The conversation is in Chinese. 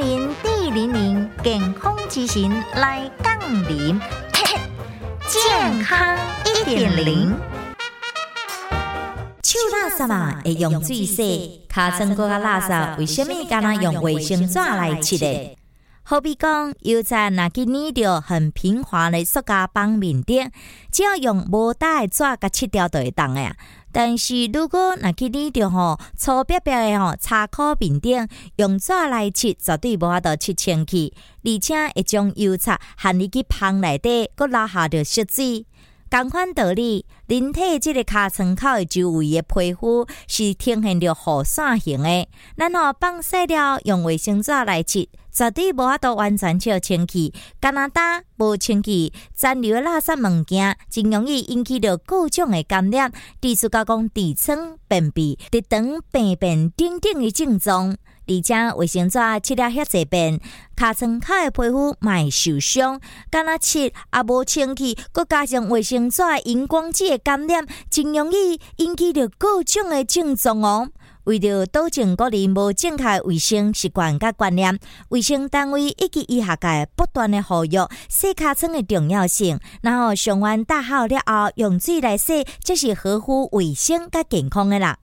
零零健康之行来杠铃，健康一点零。手垃圾嘛会用水洗，尻川骨甲垃圾为什么敢若用卫生纸来擦的？好比讲，油菜若去捏着很平滑的塑胶棒面顶，只要用无带的纸甲切掉就会当呀。但是如果若去捏着吼粗扁扁的吼擦口面顶，用纸来切，绝对无法度切清去，而且会将油菜含入去芳内底，佮留下着湿水。同款道理，人体即个尻川口的周围的皮肤是呈现着雨伞形的，咱吼放洗了用卫生纸来擦，绝对无法度完全笑清气。加拿大无清气，残留的垃圾物件，真容易引起着各种的感染，地处加讲痔疮、便秘、直肠病变等等的症状。而且卫生纸擦了遐济遍，尻川口的皮肤会受伤，敢若擦也无清气，佮加上卫生纸荧光剂的感染，真容易引起着各种的症状哦。为着保证个人无正确卫生习惯甲观念，卫生单位以及医学界不断的呼吁洗骹床的重要性，然后上完大号了后用水来洗，这是合乎卫生甲健康的啦。